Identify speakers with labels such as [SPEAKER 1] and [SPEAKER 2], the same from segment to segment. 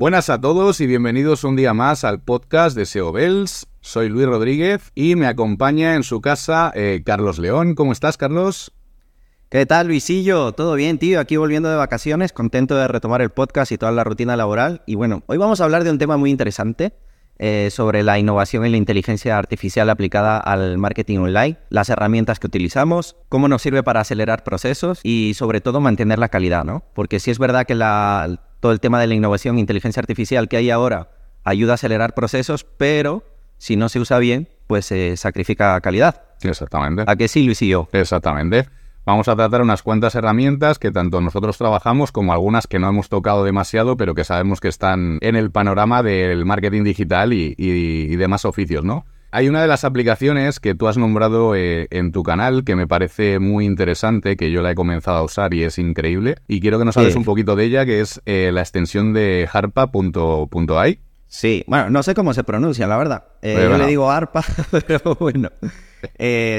[SPEAKER 1] Buenas a todos y bienvenidos un día más al podcast de SEO Bells. Soy Luis Rodríguez y me acompaña en su casa eh, Carlos León. ¿Cómo estás, Carlos?
[SPEAKER 2] ¿Qué tal, Luisillo? ¿Todo bien, tío? Aquí volviendo de vacaciones, contento de retomar el podcast y toda la rutina laboral. Y bueno, hoy vamos a hablar de un tema muy interesante eh, sobre la innovación y la inteligencia artificial aplicada al marketing online, las herramientas que utilizamos, cómo nos sirve para acelerar procesos y sobre todo mantener la calidad, ¿no? Porque sí es verdad que la, todo el tema de la innovación e inteligencia artificial que hay ahora ayuda a acelerar procesos, pero si no se usa bien, pues se sacrifica calidad.
[SPEAKER 1] Exactamente.
[SPEAKER 2] ¿A qué sí, Luis y yo?
[SPEAKER 1] Exactamente. Vamos a tratar unas cuantas herramientas que tanto nosotros trabajamos como algunas que no hemos tocado demasiado, pero que sabemos que están en el panorama del marketing digital y, y demás oficios, ¿no? Hay una de las aplicaciones que tú has nombrado eh, en tu canal que me parece muy interesante, que yo la he comenzado a usar y es increíble. Y quiero que nos hables un poquito de ella, que es eh, la extensión de harpa.ai.
[SPEAKER 2] Sí, bueno, no sé cómo se pronuncia, la verdad. Eh, yo le digo ARPA, pero bueno.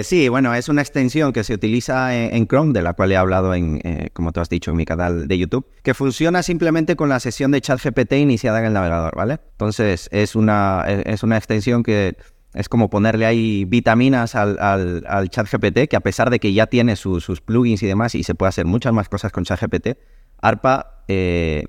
[SPEAKER 2] sí, bueno, es una extensión que se utiliza en, Chrome, de la cual he hablado en, como tú has dicho, en mi canal de YouTube, que funciona simplemente con la sesión de ChatGPT iniciada en el navegador, ¿vale? Entonces, es una, es una extensión que es como ponerle ahí vitaminas al, al, chat GPT, que a pesar de que ya tiene sus plugins y demás, y se puede hacer muchas más cosas con chat GPT, ARPA eh,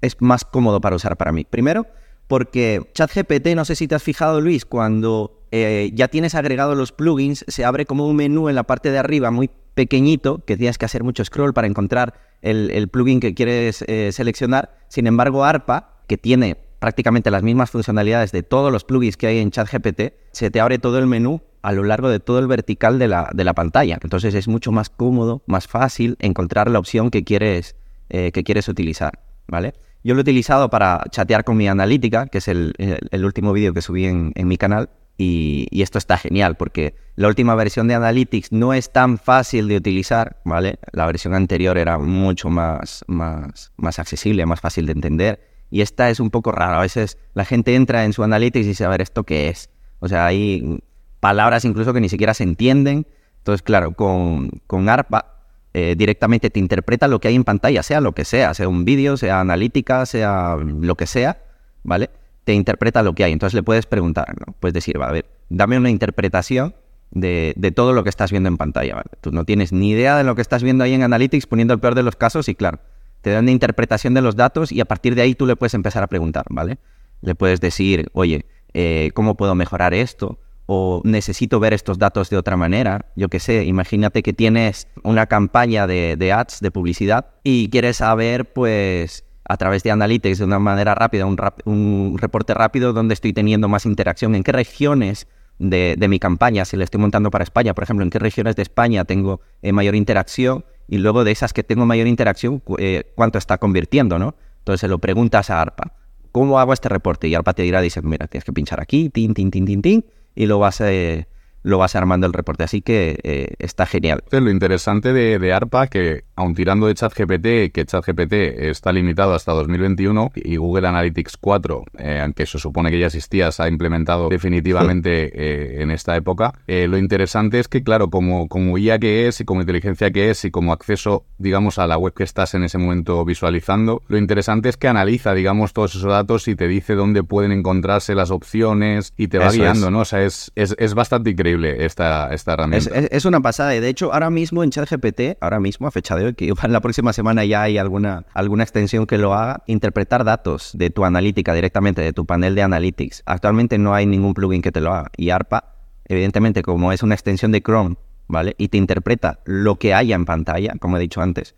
[SPEAKER 2] es más cómodo para usar para mí. Primero, porque ChatGPT, no sé si te has fijado, Luis, cuando eh, ya tienes agregado los plugins, se abre como un menú en la parte de arriba muy pequeñito, que tienes que hacer mucho scroll para encontrar el, plugin que quieres eh, seleccionar. Sin embargo, ARPA, que tiene prácticamente las mismas funcionalidades de todos los plugins que hay en ChatGPT, se te abre todo el menú a lo largo de todo el vertical de la, de la pantalla. Entonces es mucho más cómodo, más fácil encontrar la opción que quieres, eh, que quieres utilizar, ¿vale? Yo lo he utilizado para chatear con mi analítica, que es el, último vídeo que subí en, mi canal, y, esto está genial porque la última versión de Analytics no es tan fácil de utilizar, ¿vale? La versión anterior era mucho más, más, más accesible, más fácil de entender y esta es un poco rara. A veces la gente entra en su analytics y dice, a ver, ¿esto qué es? O sea, hay palabras incluso que ni siquiera se entienden. Entonces, claro, con, con ARPA eh, directamente te interpreta lo que hay en pantalla, sea lo que sea, sea un vídeo, sea analítica, sea lo que sea, ¿vale? Te interpreta lo que hay. Entonces le puedes preguntar. Puedes decir, a ver, dame una interpretación de, de, todo lo que estás viendo en pantalla, ¿vale? Tú no tienes ni idea de lo que estás viendo ahí en Analytics poniendo el peor de los casos y claro, te dan una interpretación de los datos y a partir de ahí tú le puedes empezar a preguntar, ¿vale? Le puedes decir, oye, eh, ¿cómo puedo mejorar esto? O necesito ver estos datos de otra manera. Yo qué sé, imagínate que tienes una campaña de, ads, de publicidad, y quieres saber, pues, a través de Analytics, de una manera rápida, un, reporte rápido donde estoy teniendo más interacción, en qué regiones de, mi campaña, si le estoy montando para España, por ejemplo, en qué regiones de España tengo eh, mayor interacción y luego de esas que tengo mayor interacción, eh, cuánto está convirtiendo, ¿no? Entonces se lo preguntas a ARPA, ¿cómo hago este reporte? Y ARPA te dirá, dice, mira, tienes que pinchar aquí, tin, tin, tin, tin, tin, y lo vas. Eh, lo vas armando el reporte. Así que eh, está genial.
[SPEAKER 1] Lo interesante de, ARPA, que aun tirando de ChatGPT, que ChatGPT está limitado hasta 2021 y Google Analytics 4, eh, aunque se supone que ya existía, se ha implementado definitivamente eh, en esta época. lo interesante es que, claro, como, como IA que es y como inteligencia que es y como acceso, digamos, a la web que estás en ese momento visualizando, lo interesante es que analiza, digamos, todos esos datos y te dice dónde pueden encontrarse las opciones y te va guiando, ¿no? O sea, es, es, es bastante increíble esta, esta herramienta.
[SPEAKER 2] Es, una pasada. Y de hecho, ahora mismo en ChatGPT, ahora mismo, a fecha de hoy, que la próxima semana ya hay alguna, alguna extensión que lo haga, interpretar datos de tu analítica directamente, de tu panel de analytics. Actualmente no hay ningún plugin que te lo haga. Y ARPA, evidentemente, como es una extensión de Chrome, ¿vale? Y te interpreta lo que haya en pantalla, como he dicho antes,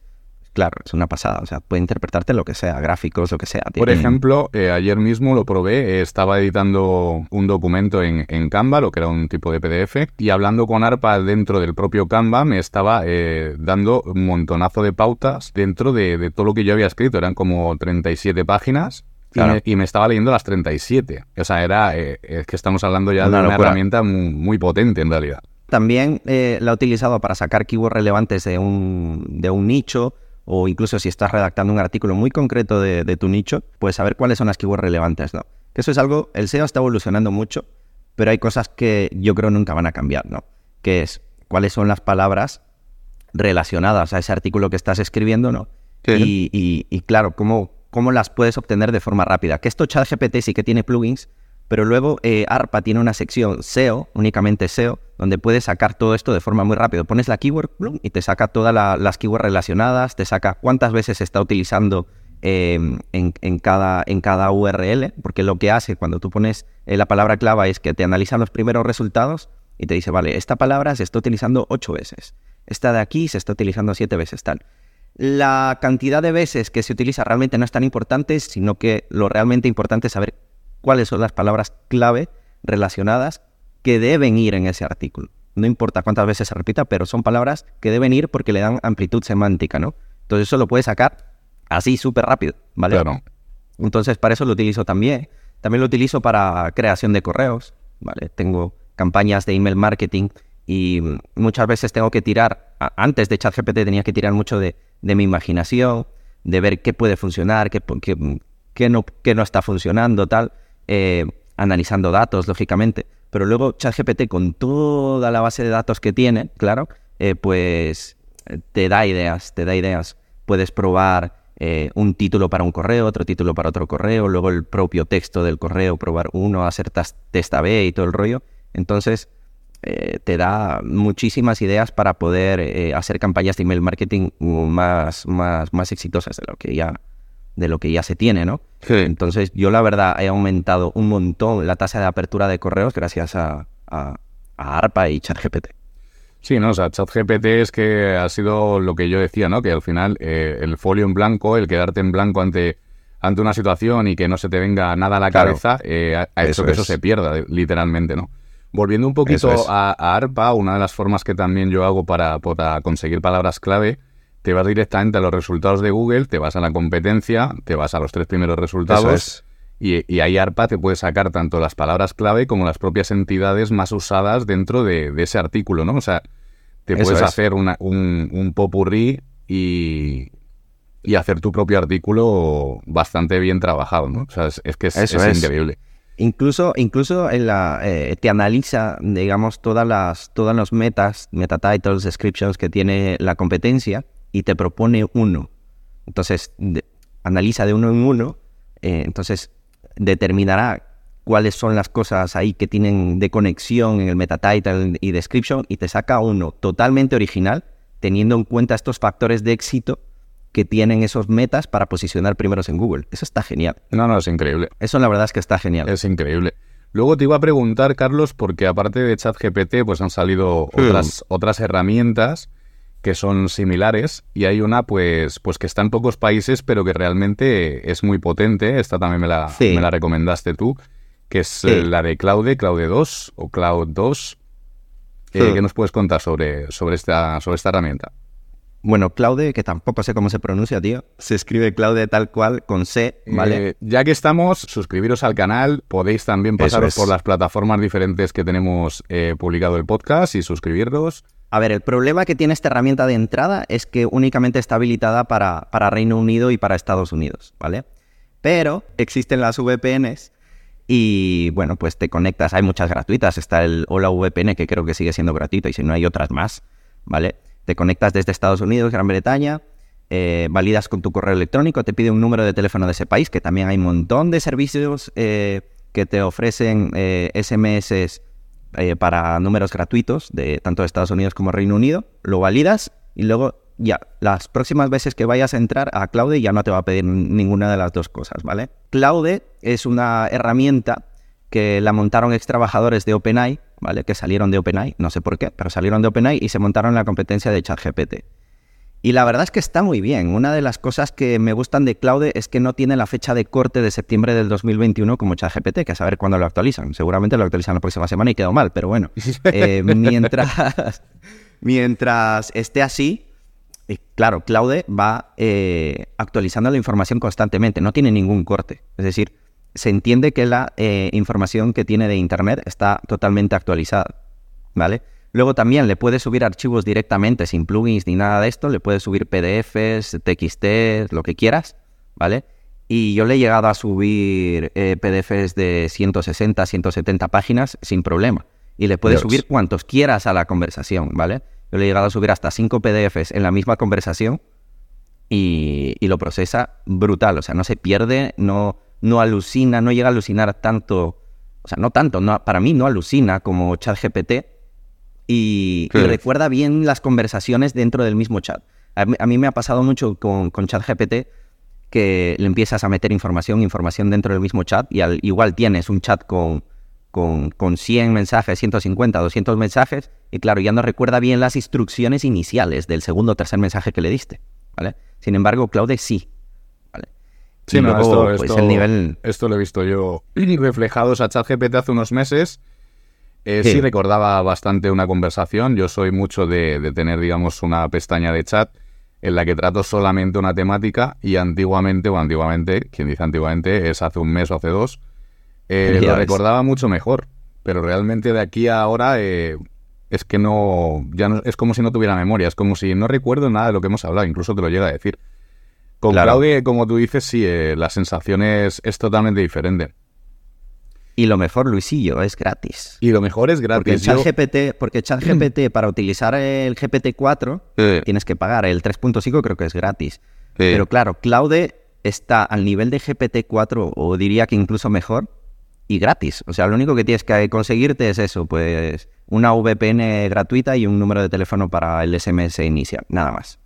[SPEAKER 2] Claro, es una pasada. O sea, puede interpretarte lo que sea, gráficos, lo que sea.
[SPEAKER 1] Por ejemplo, eh, ayer mismo lo probé, eh, estaba editando un documento en, Canva, lo que era un tipo de PDF, y hablando con ARPA dentro del propio Canva, me estaba eh, dando un montonazo de pautas dentro de, todo lo que yo había escrito. Eran como 37 páginas. Y, me, estaba leyendo las 37. O sea, era es que estamos hablando ya de una herramienta muy, potente en realidad.
[SPEAKER 2] También la he utilizado para sacar keywords relevantes de un, de un nicho o incluso si estás redactando un artículo muy concreto de, tu nicho, pues saber cuáles son las keywords relevantes, ¿no? Que eso es algo, el SEO está evolucionando mucho, pero hay cosas que yo creo nunca van a cambiar, ¿no? Que es cuáles son las palabras relacionadas a ese artículo que estás escribiendo, ¿no? Y, claro, cómo, cómo las puedes obtener de forma rápida. Que esto ChatGPT sí que tiene plugins, pero luego eh, ARPA tiene una sección SEO, únicamente SEO, donde puedes sacar todo esto de forma muy rápida. Pones la keyword y te saca todas las keywords relacionadas, te saca cuántas veces se está utilizando em, en, cada, en cada URL, porque lo que hace cuando tú pones eh, la palabra clave es que te analiza los primeros resultados y te dice, vale, esta palabra se está utilizando ocho veces, esta de aquí se está utilizando siete veces, tal. La cantidad de veces que se utiliza realmente no es tan importante, sino que lo realmente importante es saber cuáles son las palabras clave relacionadas que deben ir en ese artículo. No importa cuántas veces se repita, pero son palabras que deben ir porque le dan amplitud semántica, ¿no? Entonces eso lo puedes sacar así súper rápido, ¿vale?
[SPEAKER 1] Claro.
[SPEAKER 2] Entonces para eso lo utilizo también. También lo utilizo para creación de correos, ¿vale? Tengo campañas de email marketing y muchas veces tengo que tirar, antes de ChatGPT tenía que tirar mucho de, mi imaginación, de ver qué puede funcionar, qué, qué, no, qué no está funcionando, tal. Eh, analizando datos, lógicamente. Pero luego ChatGPT, con toda la base de datos que tiene, claro, eh, pues te da ideas, te da ideas. Puedes probar eh, un título para un correo, otro título para otro correo, luego el propio texto del correo, probar uno, hacer test A-B y todo el rollo. Entonces, te da muchísimas ideas para poder hacer campañas de email marketing más, más, más exitosas de lo que ya de lo que ya se tiene, ¿no? Entonces, yo la verdad he aumentado un montón la tasa de apertura de correos gracias a, ARPA y ChatGPT.
[SPEAKER 1] Sí, no, o sea, ChatGPT es que ha sido lo que yo decía, ¿no? Que al final eh, el folio en blanco, el quedarte en blanco ante, ante una situación y que no se te venga nada a la cabeza, eh, ha, hecho que eso se pierda, literalmente, ¿no? Volviendo un poquito a, ARPA, una de las formas que también yo hago para, para conseguir palabras clave te vas directamente a los resultados de Google, te vas a la competencia, te vas a los tres primeros resultados. Y, ahí ARPA te puede sacar tanto las palabras clave como las propias entidades más usadas dentro de, ese artículo, ¿no? O sea, te puedes hacer un, un popurrí y, y, hacer tu propio artículo bastante bien trabajado, ¿no? O sea, es, que es, increíble.
[SPEAKER 2] Incluso, incluso en la, eh, te analiza, digamos, todas las, todas los metas, meta titles, descriptions que tiene la competencia y te propone uno. Entonces, analiza de uno en uno, eh, entonces determinará cuáles son las cosas ahí que tienen de conexión en el meta title y description y te saca uno totalmente original, teniendo en cuenta estos factores de éxito que tienen esos metas para posicionar primeros en Google. Eso está genial.
[SPEAKER 1] No, no, es increíble.
[SPEAKER 2] Eso la verdad es que está genial.
[SPEAKER 1] Es increíble. Luego te iba a preguntar, Carlos, porque aparte de ChatGPT, pues han salido hmm. otras, otras herramientas que son similares y hay una pues pues que está en pocos países pero que realmente es muy potente esta también me la, me la recomendaste tú que es eh, la de Claude Claude 2 o Cloud 2 eh, ¿qué nos puedes contar sobre, sobre, esta, sobre esta herramienta?
[SPEAKER 2] Bueno, Claude, que tampoco sé cómo se pronuncia, tío. Se escribe Claude tal cual, con C, ¿vale?
[SPEAKER 1] Eh, ya que estamos, suscribiros al canal. Podéis también pasaros por las plataformas diferentes que tenemos publicado el podcast y suscribiros.
[SPEAKER 2] A ver, el problema que tiene esta herramienta de entrada es que únicamente está habilitada para, para Reino Unido y para Estados Unidos, ¿vale? Pero existen las VPNs y bueno, pues te conectas, hay muchas gratuitas, está el Hola VPN que creo que sigue siendo gratuito y si no hay otras más, ¿vale? Te conectas desde Estados Unidos, Gran Bretaña, eh, validas con tu correo electrónico, te pide un número de teléfono de ese país, que también hay un montón de servicios eh, que te ofrecen SMS eh, para números gratuitos de tanto Estados Unidos como Reino Unido, lo validas y luego ya, las próximas veces que vayas a entrar a Claude ya no te va a pedir ninguna de las dos cosas, ¿vale? Claude es una herramienta que la montaron ex trabajadores de OpenAI, ¿vale? Que salieron de OpenAI, no sé por qué, pero salieron de OpenAI y se montaron en la competencia de ChatGPT. Y la verdad es que está muy bien. Una de las cosas que me gustan de Claude es que no tiene la fecha de corte de septiembre del 2021 como ChatGPT, que a saber cuándo lo actualizan. Seguramente lo actualizan la próxima semana y quedó mal, pero bueno. Eh, mientras, mientras esté así, eh, claro, Claude va eh, actualizando la información constantemente, no tiene ningún corte. Es decir, se entiende que la información que tiene de Internet está totalmente actualizada, ¿vale? Luego también le puedes subir archivos directamente sin plugins ni nada de esto. Le puedes subir PDFs, TXT, lo que quieras, ¿vale? Y yo le he llegado a subir eh, PDFs de 160, 170 páginas sin problema. Y le puedes subir cuantos quieras a la conversación, ¿vale? Yo le he llegado a subir hasta 5 PDFs en la misma conversación y, lo procesa brutal. O sea, no se pierde, no, no alucina, no llega a alucinar tanto. O sea, no tanto, no, para mí no alucina como ChatGPT y, y, recuerda bien las conversaciones dentro del mismo chat. A mí, me ha pasado mucho con, con ChatGPT que le empiezas a meter información, información dentro del mismo chat y al, igual tienes un chat con, con, con 100 mensajes, 150, 200 mensajes y claro, ya no recuerda bien las instrucciones iniciales del segundo o tercer mensaje que le diste, ¿vale? Sin embargo, Claude sí, ¿vale?
[SPEAKER 1] Sí, esto, pues, el nivel... esto lo he visto yo reflejados a ChatGPT hace unos meses. Eh, sí. recordaba bastante una conversación. Yo soy mucho de, de tener, digamos, una pestaña de chat en la que trato solamente una temática y antiguamente, o antiguamente, quien dice antiguamente, es hace un mes o hace dos, eh, lo recordaba mucho mejor. Pero realmente de aquí a ahora eh, es que no, ya no, es como si no tuviera memoria, es como si no recuerdo nada de lo que hemos hablado, incluso te lo llega a decir. Con claro. como tú dices, sí, la sensación es, es totalmente diferente.
[SPEAKER 2] Y lo mejor, Luisillo, es gratis.
[SPEAKER 1] Y lo mejor es gratis.
[SPEAKER 2] Porque ChatGPT, porque ChatGPT para utilizar el GPT-4 tienes que pagar. El 3.5 creo que es gratis. Pero claro, Claude está al nivel de GPT-4 o diría que incluso mejor y gratis. O sea, lo único que tienes que conseguirte es eso, pues una VPN gratuita y un número de teléfono para el SMS inicial, nada más.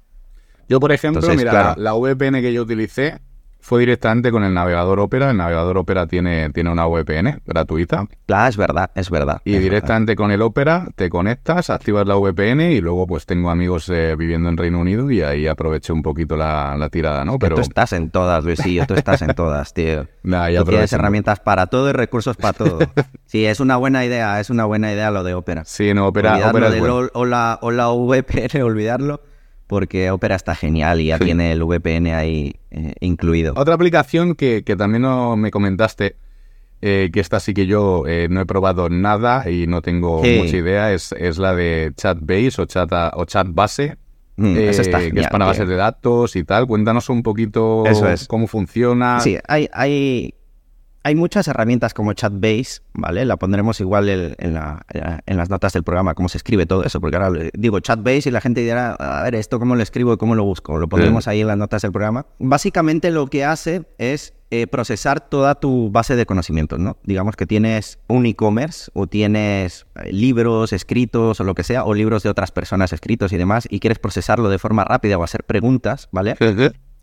[SPEAKER 1] Yo, por ejemplo, mira, la VPN que yo utilicé fue directamente con el navegador Opera. El navegador Opera tiene, tiene una VPN gratuita.
[SPEAKER 2] Claro, es verdad, es verdad.
[SPEAKER 1] Y directamente con el Opera te conectas, activas la VPN y luego pues tengo amigos eh, viviendo en Reino Unido y ahí aproveché un poquito la, tirada, ¿no?
[SPEAKER 2] Pero tú estás en todas, Luisillo, tú estás en todas, tío. Nah, tú tienes herramientas para todo y recursos para todo. sí, es una buena idea, es una buena idea lo de Opera.
[SPEAKER 1] Sí, no, Opera, Opera
[SPEAKER 2] es o, la, o la VPN, olvidarlo porque Opera está genial y ya tiene el VPN ahí eh, incluido.
[SPEAKER 1] Otra aplicación que, también no me comentaste, eh, que esta sí que yo eh, no he probado nada y no tengo mucha idea, es, es, la de Chatbase o Chat, o chat Base. Mm, que es para bases de datos y tal. Cuéntanos un poquito cómo funciona.
[SPEAKER 2] Sí, hay, hay, hay muchas herramientas como Chatbase, ¿vale? La pondremos igual en, las notas del programa, cómo se escribe todo eso, porque ahora digo Chatbase y la gente dirá, a ver, ¿esto cómo lo escribo y cómo lo busco? Lo pondremos ahí en las notas del programa. Básicamente lo que hace es eh, procesar toda tu base de conocimientos, ¿no? Digamos que tienes un e-commerce o tienes eh, libros escritos o lo que sea, o libros de otras personas escritos y demás, y quieres procesarlo de forma rápida o hacer preguntas, ¿vale?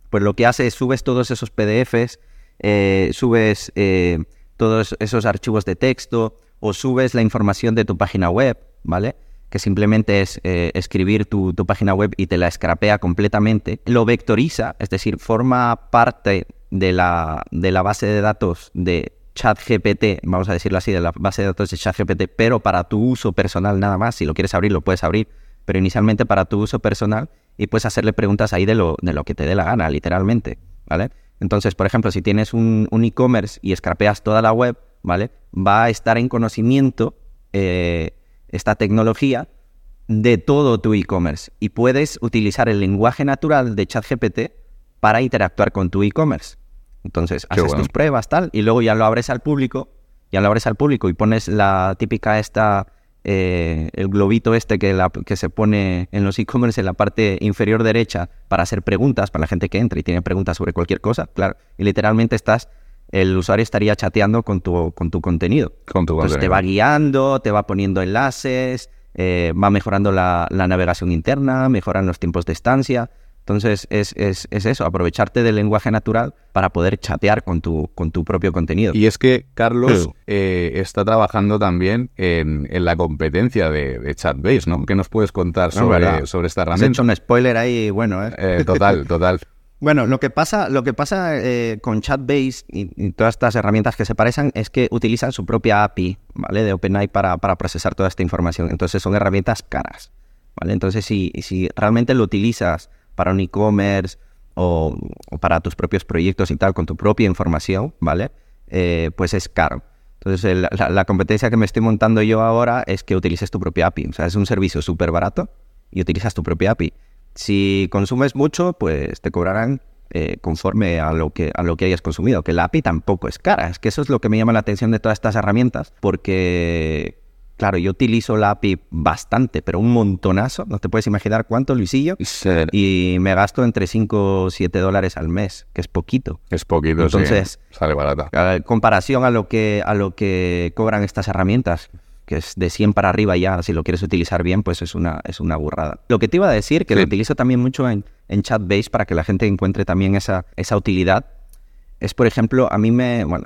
[SPEAKER 2] Pues lo que hace es subes todos esos PDFs eh, subes eh, todos esos archivos de texto o subes la información de tu página web, ¿vale? Que simplemente es eh, escribir tu, página web y te la escrapea completamente. Lo vectoriza, es decir, forma parte de la, de la base de datos de ChatGPT, vamos a decirlo así, de la base de datos de ChatGPT, pero para tu uso personal nada más. Si lo quieres abrir, lo puedes abrir, pero inicialmente para tu uso personal y puedes hacerle preguntas ahí de lo, de lo que te dé la gana, literalmente, ¿vale? Entonces, por ejemplo, si tienes un, e-commerce y scrapeas toda la web, ¿vale? Va a estar en conocimiento eh, esta tecnología de todo tu e-commerce y puedes utilizar el lenguaje natural de ChatGPT para interactuar con tu e-commerce. Entonces, haces tus pruebas, tal, y luego ya lo abres al público, ya lo abres al público y pones la típica esta eh, el globito este que, que se pone en los e-commerce en la parte inferior derecha para hacer preguntas para la gente que entra y tiene preguntas sobre cualquier cosa, claro. Y literalmente estás, el usuario estaría chateando con tu, con tu contenido.
[SPEAKER 1] Con tu
[SPEAKER 2] Entonces te va guiando, te va poniendo enlaces, eh, va mejorando la, la navegación interna, mejoran los tiempos de estancia. Entonces es, es, es, eso, aprovecharte del lenguaje natural para poder chatear con tu, con tu propio contenido.
[SPEAKER 1] Y es que Carlos eh, está trabajando también en, en la competencia de, de, Chatbase, ¿no? ¿Qué nos puedes contar sobre, sobre esta herramienta?
[SPEAKER 2] Has hecho un spoiler ahí, bueno, ¿eh?
[SPEAKER 1] eh total, total.
[SPEAKER 2] Bueno, lo que pasa, lo que pasa eh, con Chatbase y, y, todas estas herramientas que se parecen es que utilizan su propia API, ¿vale? De OpenAI para, para procesar toda esta información. Entonces son herramientas caras, ¿vale? Entonces si, si realmente lo utilizas para un e-commerce o, para tus propios proyectos y tal, con tu propia información, ¿vale? Eh, pues es caro. Entonces, la, competencia que me estoy montando yo ahora es que utilices tu propia API. O sea, es un servicio súper barato y utilizas tu propia API. Si consumes mucho, pues te cobrarán eh, conforme a lo, que, a lo que hayas consumido. Que la API tampoco es cara. Es que eso es lo que me llama la atención de todas estas herramientas, porque claro, yo utilizo la API bastante, pero un montonazo, no te puedes imaginar cuánto, Luisillo, y me gasto entre 5 o 7 dólares al mes, que es poquito.
[SPEAKER 1] Es poquito, Entonces, sale barata.
[SPEAKER 2] En comparación a lo que, a lo que cobran estas herramientas, que es de 100 para arriba ya, si lo quieres utilizar bien, pues es una, es una burrada. Lo que te iba a decir, que lo utilizo también mucho en, en Chatbase para que la gente encuentre también esa, esa utilidad, es, por ejemplo, a mí me, bueno,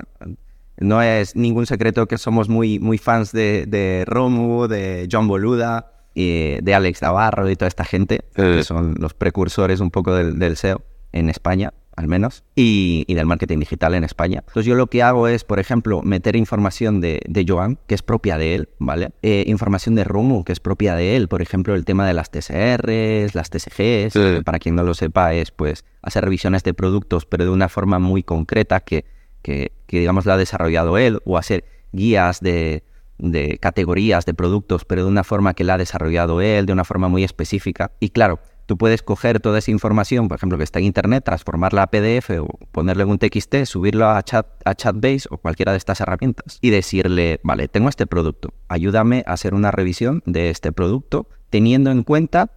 [SPEAKER 2] no es ningún secreto que somos muy, muy fans de, de Romu, de John Boluda, y de Alex Navarro y toda esta gente, que son los precursores un poco del, del SEO en España al menos, y, del marketing digital en España. Entonces yo lo que hago es, por ejemplo, meter información de, Joan, que es propia de él, ¿vale? Eh, información de Romu, que es propia de él, por ejemplo, el tema de las TSRs, las TSGs, para quien no lo sepa es, pues, hacer revisiones de productos, pero de una forma muy concreta que, que, digamos, la ha desarrollado él, o hacer guías de, de categorías de productos, pero de una forma que la ha desarrollado él, de una forma muy específica. Y claro, Tú puedes coger toda esa información, por ejemplo, que está en Internet, transformarla a PDF o ponerle un TXT, subirlo a, chat, a Chatbase o cualquiera de estas herramientas y decirle, vale, tengo este producto, ayúdame a hacer una revisión de este producto teniendo en cuenta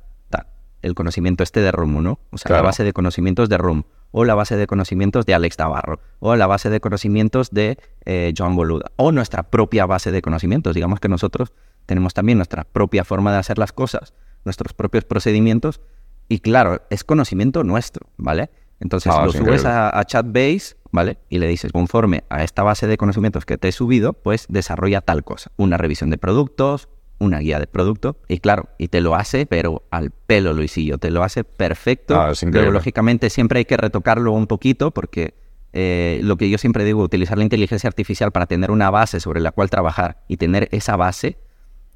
[SPEAKER 2] el conocimiento este de ROM, ¿no? O sea, la base de conocimientos de ROM o la base de conocimientos de Alex Navarro, o la base de conocimientos de eh, John Boluda, o nuestra propia base de conocimientos. Digamos que nosotros tenemos también nuestra propia forma de hacer las cosas, nuestros propios procedimientos, y claro, es conocimiento nuestro, ¿vale? Entonces ah, lo subes a, Chatbase, ¿vale? Y le dices, conforme a esta base de conocimientos que te he subido, pues desarrolla tal cosa. Una revisión de productos, una guía de producto. Y claro, y te lo hace, pero al pelo, Luisillo. Te lo hace perfecto. Ah, pero lógicamente siempre hay que retocarlo un poquito porque eh, lo que yo siempre digo, utilizar la inteligencia artificial para tener una base sobre la cual trabajar y tener esa base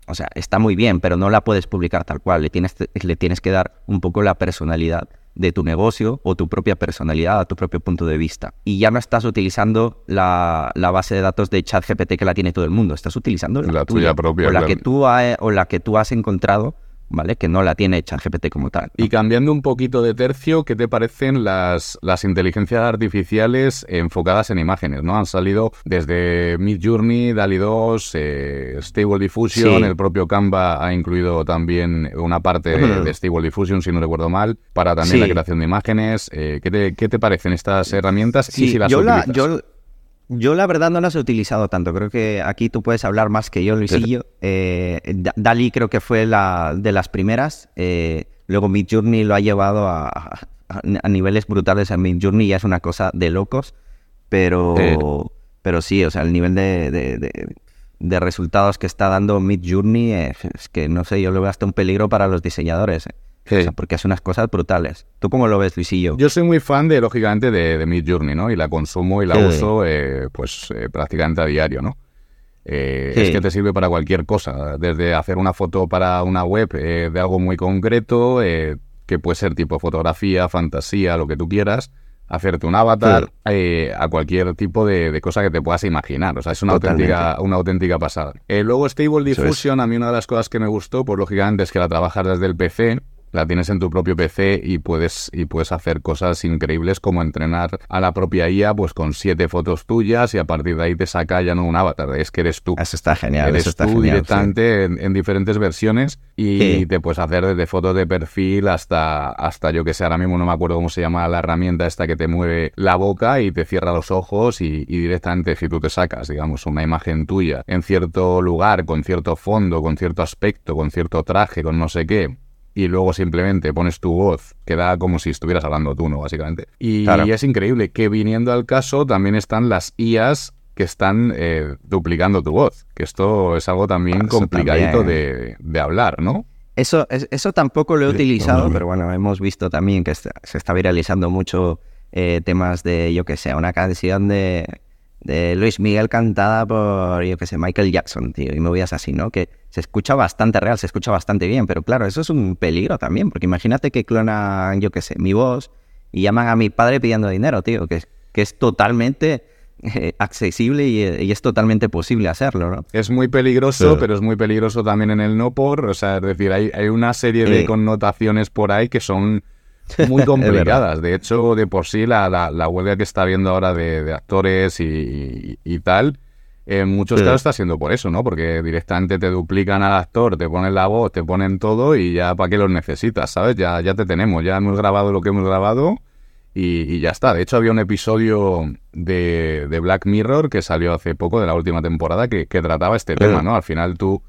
[SPEAKER 2] o sea, está muy bien, pero no la puedes publicar tal cual. Le tienes, le tienes que dar un poco la personalidad de tu negocio o tu propia personalidad a tu propio punto de vista. Y ya no estás utilizando la, base de datos de ChatGPT que la tiene todo el mundo, estás utilizando la, tuya, propia. O la, que tú o la que tú has encontrado ¿vale? Que no la tiene ChatGPT como tal.
[SPEAKER 1] Y cambiando un poquito de tercio, ¿qué te parecen las, las inteligencias artificiales enfocadas en imágenes, ¿no? Han salido desde Midjourney, DALI 2, eh, Stable Diffusion, el propio Canva ha incluido también una parte de, Stable Diffusion, si no recuerdo mal, para también la creación de imágenes. Eh, ¿qué, te, ¿qué, te, parecen estas herramientas
[SPEAKER 2] sí, si las yo yo la verdad no las he utilizado tanto. Creo que aquí tú puedes hablar más que yo, Luisillo. Eh, Dali creo que fue la de las primeras. Eh, luego Midjourney lo ha llevado a, niveles brutales. A Midjourney ya es una cosa de locos. Pero, pero sí, o sea, el nivel de, de, resultados que está dando Midjourney es, es, que, no sé, yo lo veo hasta un peligro para los diseñadores. Eh porque hace unas cosas brutales. ¿Tú cómo lo ves, Luisillo?
[SPEAKER 1] Yo soy muy fan de, lógicamente, de, de Mid Journey, ¿no? Y la consumo y la uso, eh, pues, eh, prácticamente a diario, ¿no? Eh, es que te sirve para cualquier cosa, desde hacer una foto para una web de algo muy concreto, que puede ser tipo fotografía, fantasía, lo que tú quieras, hacerte un avatar, a cualquier tipo de, cosa que te puedas imaginar. O sea, es una, auténtica, una auténtica pasada. luego Stable Diffusion, a mí una de las cosas que me gustó, pues lógicamente es que la trabajas desde el PC la tienes en tu propio PC y puedes, y puedes hacer cosas increíbles como entrenar a la propia IA pues con siete fotos tuyas y a partir de ahí te saca ya no un avatar, es que eres tú.
[SPEAKER 2] Eso está genial.
[SPEAKER 1] Eres
[SPEAKER 2] está
[SPEAKER 1] tú directamente en, diferentes versiones y te puedes hacer desde fotos de perfil hasta, hasta yo que sé, ahora mismo no me acuerdo cómo se llama la herramienta esta que te mueve la boca y te cierra los ojos y, y directamente si tú te sacas, digamos, una imagen tuya en cierto lugar, con cierto fondo, con cierto aspecto, con cierto traje, con no sé qué, y luego simplemente pones tu voz, queda como si estuvieras hablando tú, ¿no? Básicamente. Y, es increíble que viniendo al caso también están las IAs que están eh, duplicando tu voz, que esto es algo también complicadito De, hablar, ¿no?
[SPEAKER 2] Eso, eso tampoco lo he utilizado, pero bueno, hemos visto también que se está viralizando mucho eh, temas de, yo que sé, una canción de de Luis Miguel cantada por, yo qué sé, Michael Jackson, tío, y movidas así, ¿no? Que se escucha bastante real, se escucha bastante bien, pero claro, eso es un peligro también, porque imagínate que clonan, yo qué sé, mi voz y llaman a mi padre pidiendo dinero, tío, que, que es totalmente eh, accesible y, es totalmente posible hacerlo, ¿no?
[SPEAKER 1] Es muy peligroso, pero es muy peligroso también en el no por, o sea, es decir, hay, hay una serie de connotaciones por ahí que son muy complicadas. de hecho, de por sí, la, la, huelga que está habiendo ahora de, actores y, tal, en muchos casos está siendo por eso, ¿no? Porque directamente te duplican al actor, te ponen la voz, te ponen todo y ya para qué los necesitas, ¿sabes? Ya, ya te tenemos, ya hemos grabado lo que hemos grabado y, ya está. De hecho, había un episodio de, de, Black Mirror que salió hace poco, de la última temporada, que, que trataba este tema, ¿no? Al final tú,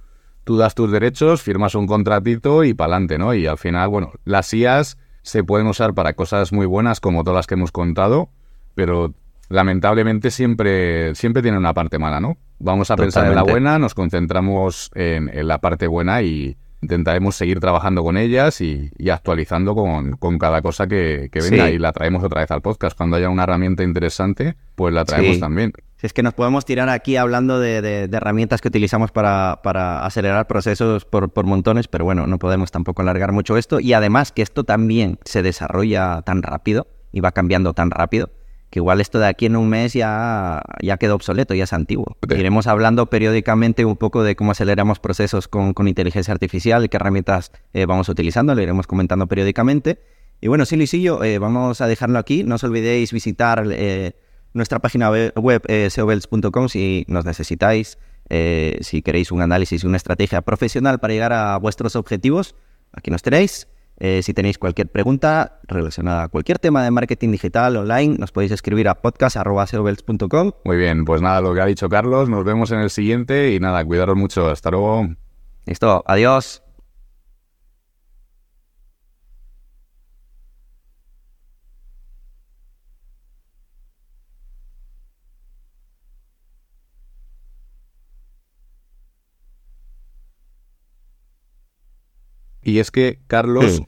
[SPEAKER 1] tú das tus derechos, firmas un contratito y pa'lante, ¿no? Y al final, bueno, las IAS se pueden usar para cosas muy buenas como todas las que hemos contado, pero lamentablemente siempre, siempre tiene una parte mala, ¿no? Vamos a pensar en la buena, nos concentramos en, la parte buena y intentaremos seguir trabajando con ellas y, actualizando con, cada cosa que, venga y la traemos otra vez al podcast. Cuando haya una herramienta interesante, pues la traemos también.
[SPEAKER 2] Si es que nos podemos tirar aquí hablando de, herramientas que utilizamos para, acelerar procesos por, por, montones, pero bueno, no podemos tampoco alargar mucho esto. Y además que esto también se desarrolla tan rápido y va cambiando tan rápido que igual esto de aquí en un mes ya, ya quedó obsoleto, ya es antiguo. Iremos hablando periódicamente un poco de cómo aceleramos procesos con, inteligencia artificial, qué herramientas eh, vamos utilizando, lo iremos comentando periódicamente. Y bueno, sí, Luisillo, eh, vamos a dejarlo aquí. No os olvidéis visitar eh, nuestra página web eh, seobels.com si nos necesitáis, si queréis un análisis una estrategia profesional para llegar a vuestros objetivos. Aquí nos tenéis. Eh, si tenéis cualquier pregunta relacionada a cualquier tema de marketing digital online, nos podéis escribir a podcast.com.
[SPEAKER 1] Muy bien, pues nada, lo que ha dicho Carlos, nos vemos en el siguiente y nada, cuidaros mucho, hasta luego.
[SPEAKER 2] Listo, adiós.
[SPEAKER 1] Y es que Carlos